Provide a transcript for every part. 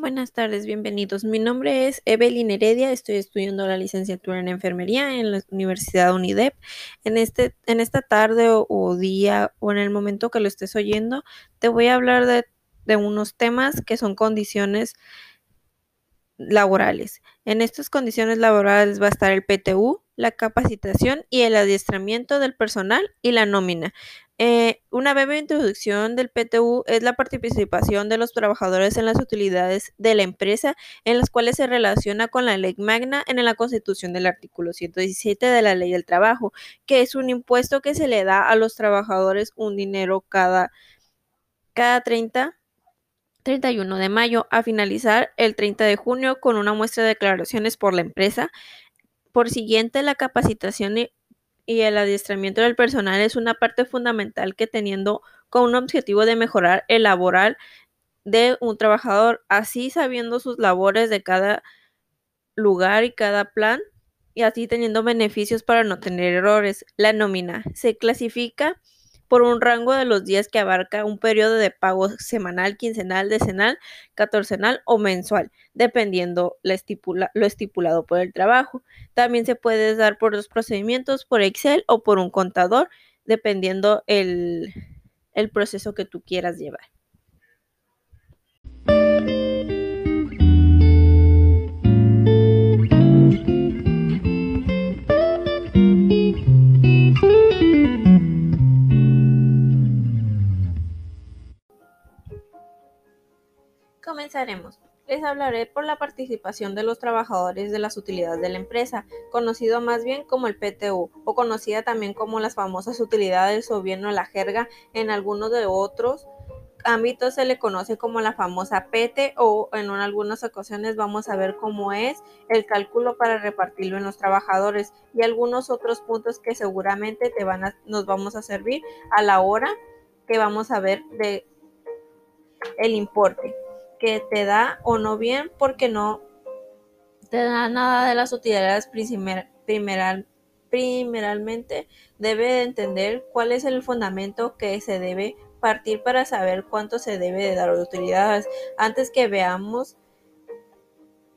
Buenas tardes, bienvenidos. Mi nombre es Evelyn Heredia, estoy estudiando la licenciatura en enfermería en la Universidad UNIDEP. En, este, en esta tarde o, día o en el momento que lo estés oyendo, te voy a hablar de, de unos temas que son condiciones laborales. En estas condiciones laborales va a estar el PTU, la capacitación y el adiestramiento del personal y la nómina. Eh, una breve introducción del PTU es la participación de los trabajadores en las utilidades de la empresa, en las cuales se relaciona con la ley magna en la constitución del artículo 117 de la ley del trabajo, que es un impuesto que se le da a los trabajadores un dinero cada, cada 30 31 de mayo a finalizar el 30 de junio con una muestra de declaraciones por la empresa. Por siguiente, la capacitación y y el adiestramiento del personal es una parte fundamental que teniendo con un objetivo de mejorar el laboral de un trabajador, así sabiendo sus labores de cada lugar y cada plan y así teniendo beneficios para no tener errores. La nómina se clasifica por un rango de los días que abarca un periodo de pago semanal, quincenal, decenal, catorcenal o mensual, dependiendo lo estipulado por el trabajo. También se puede dar por los procedimientos, por Excel o por un contador, dependiendo el, el proceso que tú quieras llevar. Les hablaré por la participación de los trabajadores de las utilidades de la empresa, conocido más bien como el PTU, o conocida también como las famosas utilidades o bien no la jerga, en algunos de otros ámbitos se le conoce como la famosa PT o. En algunas ocasiones vamos a ver cómo es el cálculo para repartirlo en los trabajadores y algunos otros puntos que seguramente nos vamos a servir a la hora que vamos a ver de el importe que te da o no bien porque no te da nada de las utilidades primer, primeral, primeramente debe entender cuál es el fundamento que se debe partir para saber cuánto se debe de dar de utilidades. Antes que veamos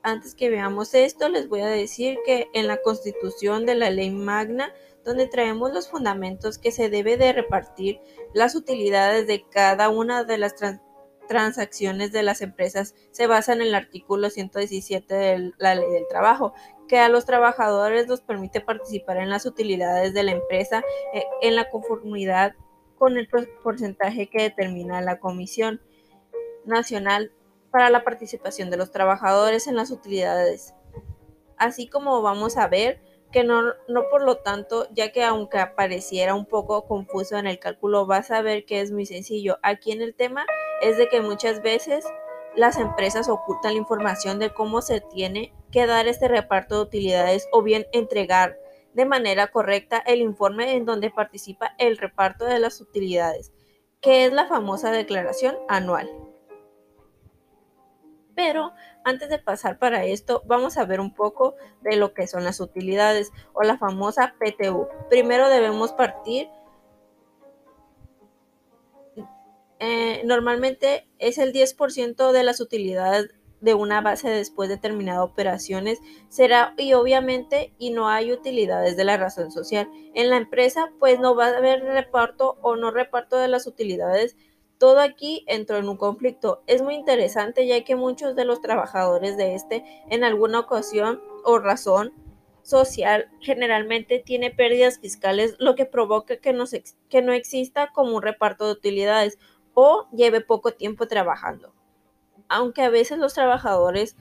antes que veamos esto, les voy a decir que en la constitución de la ley magna, donde traemos los fundamentos que se debe de repartir las utilidades de cada una de las transacciones de las empresas se basan en el artículo 117 de la ley del trabajo, que a los trabajadores los permite participar en las utilidades de la empresa eh, en la conformidad con el porcentaje que determina la Comisión Nacional para la Participación de los Trabajadores en las Utilidades. Así como vamos a ver, que no, no por lo tanto, ya que aunque apareciera un poco confuso en el cálculo, vas a ver que es muy sencillo. Aquí en el tema es de que muchas veces las empresas ocultan la información de cómo se tiene que dar este reparto de utilidades o bien entregar de manera correcta el informe en donde participa el reparto de las utilidades, que es la famosa declaración anual. Pero antes de pasar para esto, vamos a ver un poco de lo que son las utilidades o la famosa PTU. Primero debemos partir Eh, normalmente es el 10% de las utilidades de una base después de terminada operaciones será y obviamente y no hay utilidades de la razón social. En la empresa pues no va a haber reparto o no reparto de las utilidades. Todo aquí entró en un conflicto. Es muy interesante ya que muchos de los trabajadores de este en alguna ocasión o razón social generalmente tiene pérdidas fiscales, lo que provoca que no, que no exista como un reparto de utilidades o lleve poco tiempo trabajando. Aunque a veces los trabajadores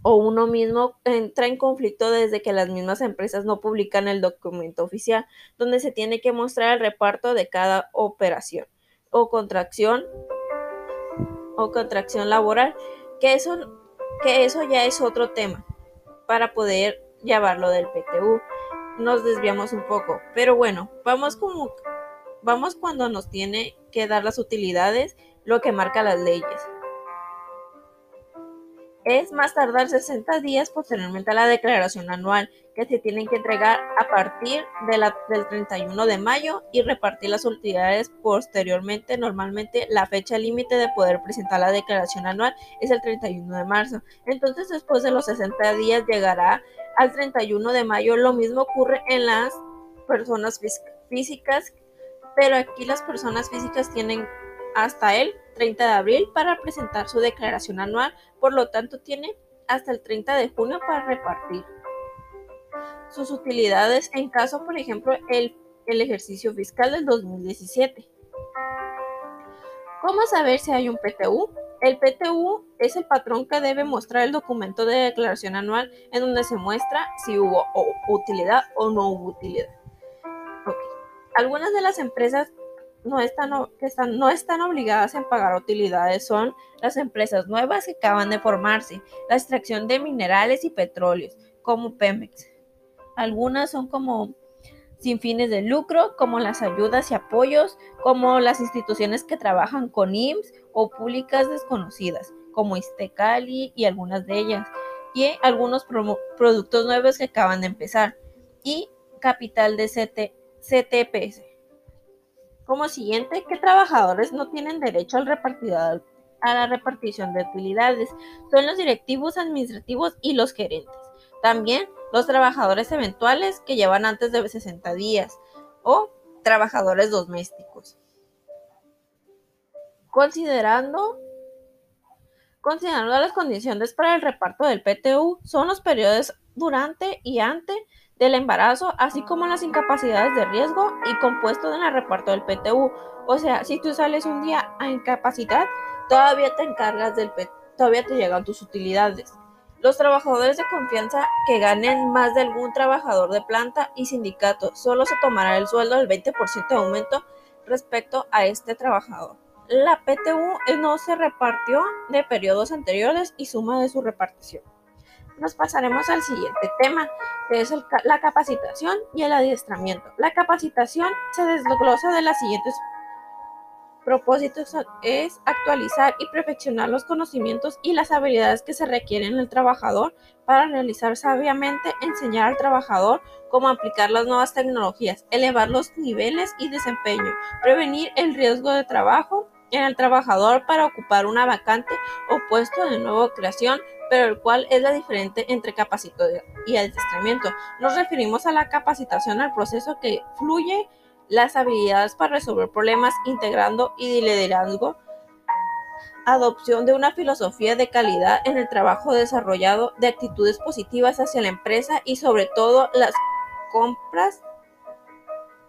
o uno mismo entra en conflicto desde que las mismas empresas no publican el documento oficial, donde se tiene que mostrar el reparto de cada operación o contracción o contracción laboral, que eso, que eso ya es otro tema para poder llevarlo del PTU. Nos desviamos un poco, pero bueno, vamos como vamos cuando nos tiene que dar las utilidades, lo que marca las leyes. Es más tardar 60 días posteriormente a la declaración anual, que se tienen que entregar a partir de la, del 31 de mayo y repartir las utilidades posteriormente. Normalmente la fecha límite de poder presentar la declaración anual es el 31 de marzo. Entonces después de los 60 días llegará al 31 de mayo. Lo mismo ocurre en las personas físicas, pero aquí las personas físicas tienen hasta el 30 de abril para presentar su declaración anual, por lo tanto tiene hasta el 30 de junio para repartir sus utilidades en caso, por ejemplo, el, el ejercicio fiscal del 2017. ¿Cómo saber si hay un PTU? El PTU es el patrón que debe mostrar el documento de declaración anual en donde se muestra si hubo utilidad o no hubo utilidad. Algunas de las empresas no están, que están, no están obligadas en pagar utilidades son las empresas nuevas que acaban de formarse, la extracción de minerales y petróleos, como Pemex. Algunas son como sin fines de lucro, como las ayudas y apoyos, como las instituciones que trabajan con IMSS o públicas desconocidas, como Istecali y algunas de ellas, y algunos productos nuevos que acaban de empezar, y capital de CT CTPS. Como siguiente, ¿qué trabajadores no tienen derecho a la repartición de utilidades? Son los directivos administrativos y los gerentes. También los trabajadores eventuales que llevan antes de 60 días o trabajadores domésticos. Considerando, considerando las condiciones para el reparto del PTU, son los periodos durante y ante del embarazo, así como las incapacidades de riesgo y compuestos en el reparto del PTU. O sea, si tú sales un día a incapacidad, todavía te encargas del PTU, todavía te llegan tus utilidades. Los trabajadores de confianza que ganen más de algún trabajador de planta y sindicato solo se tomará el sueldo del 20% de aumento respecto a este trabajador. La PTU no se repartió de periodos anteriores y suma de su repartición nos pasaremos al siguiente tema, que es la capacitación y el adiestramiento. La capacitación se desglosa de las siguientes propósitos es actualizar y perfeccionar los conocimientos y las habilidades que se requieren el trabajador para realizar sabiamente, enseñar al trabajador cómo aplicar las nuevas tecnologías, elevar los niveles y desempeño, prevenir el riesgo de trabajo en el trabajador para ocupar una vacante o puesto de nueva creación, pero el cual es la diferente entre capacitación y adiestramiento. Nos referimos a la capacitación al proceso que fluye las habilidades para resolver problemas integrando y liderazgo, adopción de una filosofía de calidad en el trabajo desarrollado, de actitudes positivas hacia la empresa y sobre todo las compras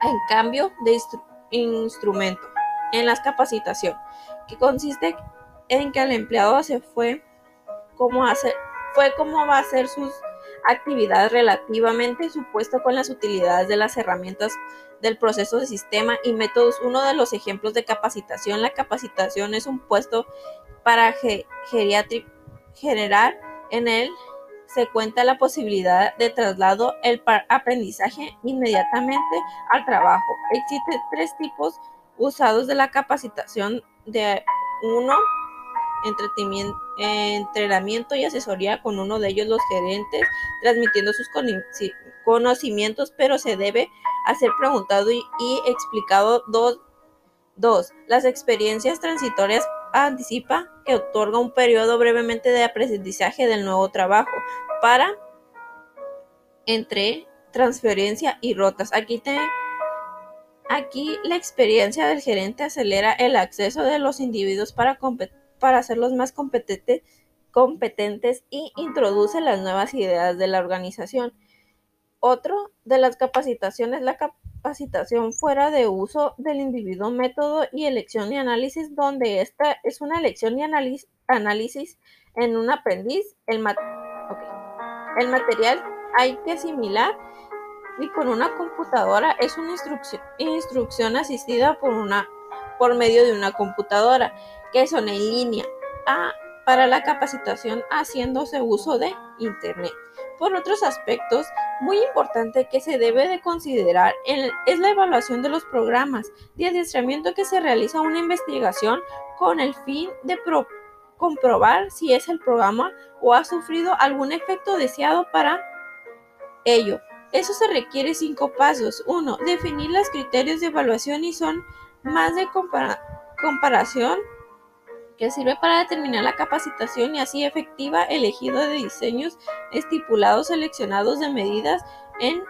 en cambio de instrumento en la capacitación, que consiste en que el empleado se fue cómo hacer, fue cómo va a hacer sus actividades relativamente supuesto con las utilidades de las herramientas del proceso de sistema y métodos. Uno de los ejemplos de capacitación, la capacitación es un puesto para generar en él se cuenta la posibilidad de traslado el aprendizaje inmediatamente al trabajo. Existen tres tipos usados de la capacitación de uno entrenamiento y asesoría con uno de ellos los gerentes transmitiendo sus conocimientos pero se debe hacer preguntado y, explicado dos, dos las experiencias transitorias anticipa que otorga un periodo brevemente de aprendizaje del nuevo trabajo para entre transferencia y rotas. Aquí te Aquí la experiencia del gerente acelera el acceso de los individuos para, hacerlos más competentes y introduce las nuevas ideas de la organización. Otro de las capacitaciones, la capacitación fuera de uso del individuo, método y elección y análisis, donde esta es una elección y análisis en un aprendiz. El, el material hay que asimilar y con una computadora es una instrucción, instrucción asistida por, una, por medio de una computadora que son en línea a, para la capacitación haciéndose uso de Internet. Por otros aspectos, muy importante que se debe de considerar es la evaluación de los programas de adiestramiento que se realiza una investigación con el fin de comprobar si es el programa o ha sufrido algún efecto deseado para ello. Eso se requiere cinco pasos. Uno, Definir los criterios de evaluación y son más de comparación que sirve para determinar la capacitación y así efectiva elegido de diseños estipulados seleccionados de medidas en,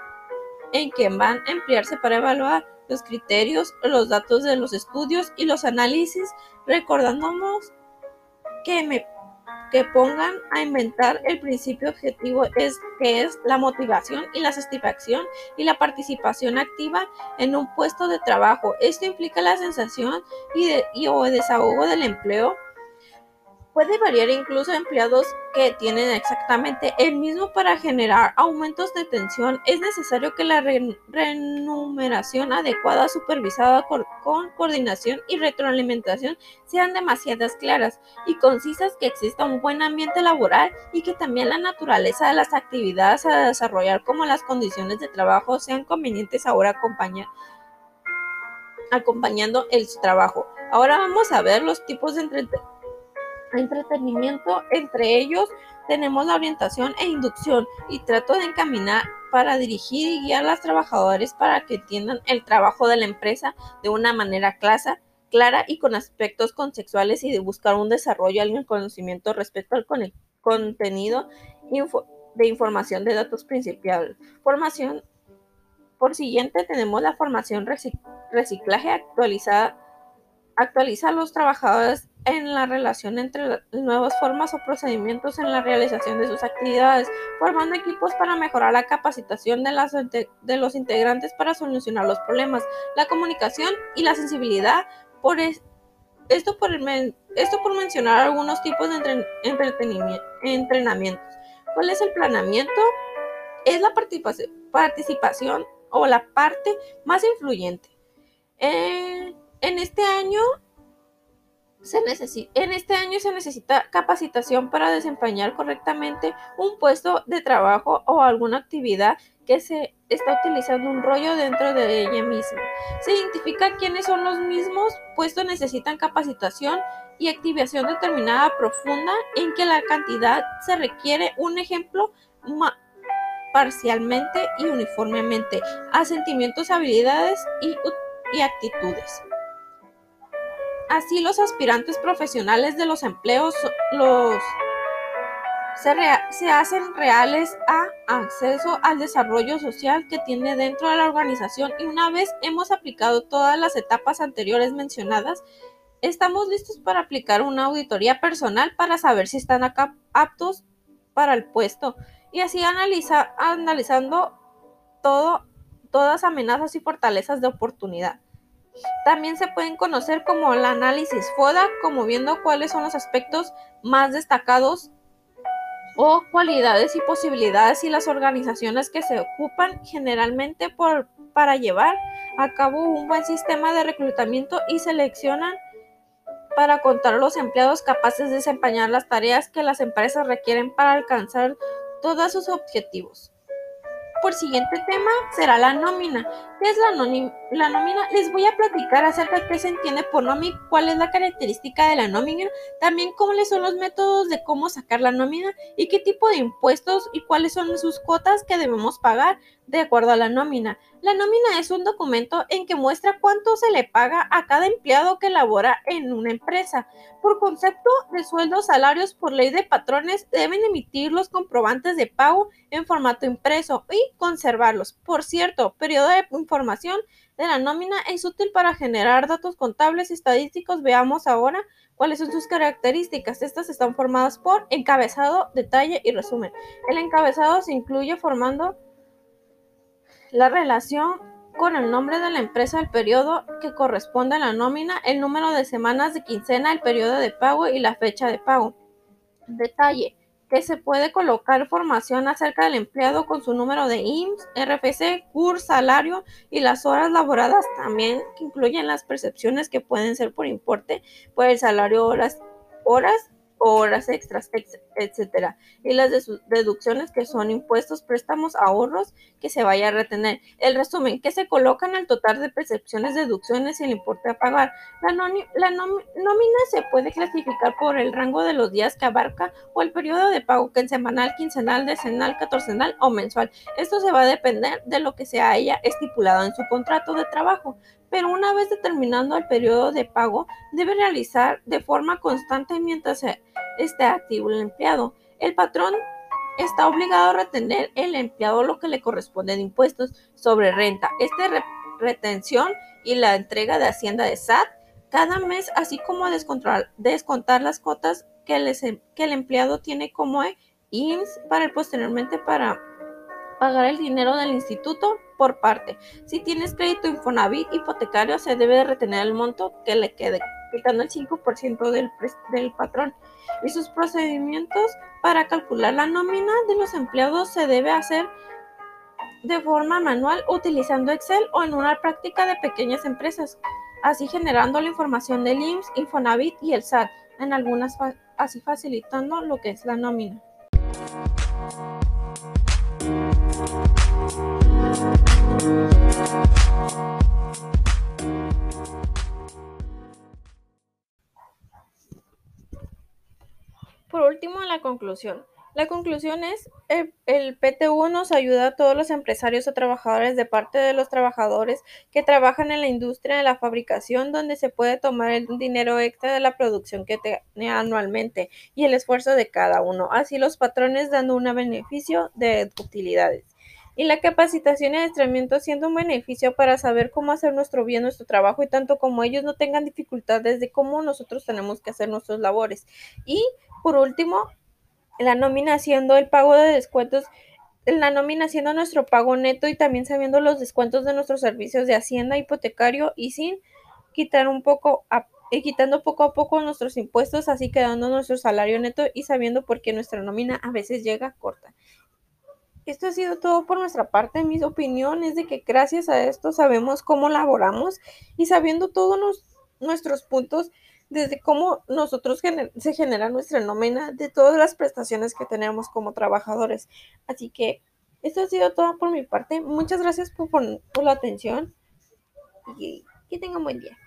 en que van a emplearse para evaluar los criterios, los datos de los estudios y los análisis, recordándonos que me que pongan a inventar el principio objetivo es que es la motivación y la satisfacción y la participación activa en un puesto de trabajo. Esto implica la sensación y, o desahogo del empleo Puede variar incluso empleados que tienen exactamente el mismo para generar aumentos de tensión. Es necesario que la remuneración adecuada, supervisada con, coordinación y retroalimentación sean demasiadas claras y concisas, que exista un buen ambiente laboral y que también la naturaleza de las actividades a desarrollar como las condiciones de trabajo sean convenientes ahora acompañando el trabajo. Ahora vamos a ver los tipos de entretenimiento entretenimiento. Entre ellos tenemos la orientación e inducción y trato de encaminar para dirigir y guiar a los trabajadores para que entiendan el trabajo de la empresa de una manera clara, clara y con aspectos conceptuales y de buscar un desarrollo el conocimiento respecto al contenido de información de datos principales. Formación por siguiente tenemos la formación reciclaje actualizada actualiza a los trabajadores en la relación entre nuevas formas o procedimientos en la realización de sus actividades, formando equipos para mejorar la capacitación de, las, de los integrantes para solucionar los problemas, la comunicación y la sensibilidad. Por esto, por esto por mencionar algunos tipos de entrenamientos. ¿Cuál es el planeamiento? Es la participación o la parte más influyente. Eh, en este año se en este año se necesita capacitación para desempeñar correctamente un puesto de trabajo o alguna actividad que se está utilizando un rollo dentro de ella misma. Se identifica quiénes son los mismos puestos necesitan capacitación y activación determinada profunda en que la cantidad se requiere un ejemplo parcialmente y uniformemente a sentimientos, habilidades y, y actitudes. Así los aspirantes profesionales de los empleos los se, hacen reales a acceso al desarrollo social que tiene dentro de la organización y una vez hemos aplicado todas las etapas anteriores mencionadas, estamos listos para aplicar una auditoría personal para saber si están acá aptos para el puesto y así analiza, analizando todo, todas amenazas y fortalezas de oportunidad. También se pueden conocer como el análisis FODA, como viendo cuáles son los aspectos más destacados o cualidades y posibilidades y las organizaciones que se ocupan generalmente por, para llevar a cabo un buen sistema de reclutamiento y seleccionan para contar los empleados capaces de desempeñar las tareas que las empresas requieren para alcanzar todos sus objetivos por siguiente tema será la nómina. ¿Qué es la, la nómina? Les voy a platicar acerca de qué se entiende por nómina, cuál es la característica de la nómina, también cuáles son los métodos de cómo sacar la nómina y qué tipo de impuestos y cuáles son sus cuotas que debemos pagar de acuerdo a la nómina. La nómina es un documento en que muestra cuánto se le paga a cada empleado que labora en una empresa. Por concepto de sueldos, salarios por ley de patrones, deben emitir los comprobantes de pago en formato impreso y conservarlos. Por cierto, periodo de información de la nómina es útil para generar datos contables y estadísticos. Veamos ahora cuáles son sus características. Estas están formadas por encabezado, detalle y resumen. El encabezado se incluye formando la relación con el nombre de la empresa, el periodo que corresponde a la nómina, el número de semanas de quincena, el periodo de pago y la fecha de pago. Detalle que se puede colocar información acerca del empleado con su número de IMSS, RFC, CUR, salario y las horas laboradas también, que incluyen las percepciones que pueden ser por importe por el salario horas, horas o horas extras, etc etcétera, y las deducciones que son impuestos, préstamos, ahorros que se vaya a retener. El resumen, que se colocan al total de percepciones, deducciones y el importe a pagar. La, nómina se puede clasificar por el rango de los días que abarca o el periodo de pago, que en semanal, quincenal, decenal, catorcenal o mensual. Esto se va a depender de lo que sea ella estipulado en su contrato de trabajo pero una vez determinando el periodo de pago, debe realizar de forma constante mientras esté activo el empleado. El patrón está obligado a retener el empleado lo que le corresponde de impuestos sobre renta. Esta retención y la entrega de Hacienda de SAT cada mes, así como descontar, descontar las cuotas que, que el empleado tiene como IMSS para posteriormente para pagar el dinero del instituto por parte. Si tienes crédito Infonavit hipotecario, se debe retener el monto que le quede, quitando el 5% del, del patrón. Y sus procedimientos para calcular la nómina de los empleados se debe hacer de forma manual utilizando Excel o en una práctica de pequeñas empresas, así generando la información del IMSS, Infonavit y el SAT, en algunas así facilitando lo que es la nómina. Por último, la conclusión. La conclusión es, el, el, PTU nos ayuda a todos los empresarios o trabajadores de parte de los trabajadores que trabajan en la industria de la fabricación, donde se puede tomar el dinero extra de la producción que tiene anualmente y el esfuerzo de cada uno, así los patrones dando un beneficio de utilidades y la capacitación y adiestramiento siendo un beneficio para saber cómo hacer nuestro bien, nuestro trabajo y tanto como ellos no tengan dificultades de cómo nosotros tenemos que hacer nuestras labores. Y por último, la nómina siendo el pago de descuentos, la nómina siendo nuestro pago neto y también sabiendo los descuentos de nuestros servicios de hacienda, hipotecario y sin quitar un poco y quitando poco a poco nuestros impuestos, así quedando nuestro salario neto y sabiendo por qué nuestra nómina a veces llega corta. Esto ha sido todo por nuestra parte. Mis opiniones de que gracias a esto sabemos cómo laboramos y sabiendo todos nuestros puntos, desde cómo nosotros se genera nuestra nómina, de todas las prestaciones que tenemos como trabajadores. Así que esto ha sido todo por mi parte. Muchas gracias por, por la atención y que tengan buen día.